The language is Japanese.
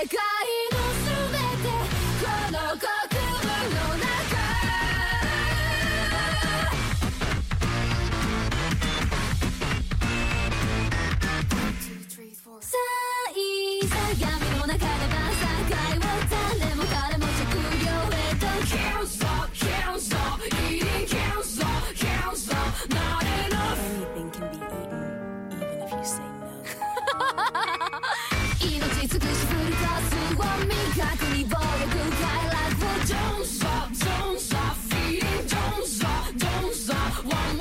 世界のすべて、この国分の中。さあ、いいさあ、闇の中。命尽くしする Don't stop, don't stop, feeding, don't stop, don't stop. One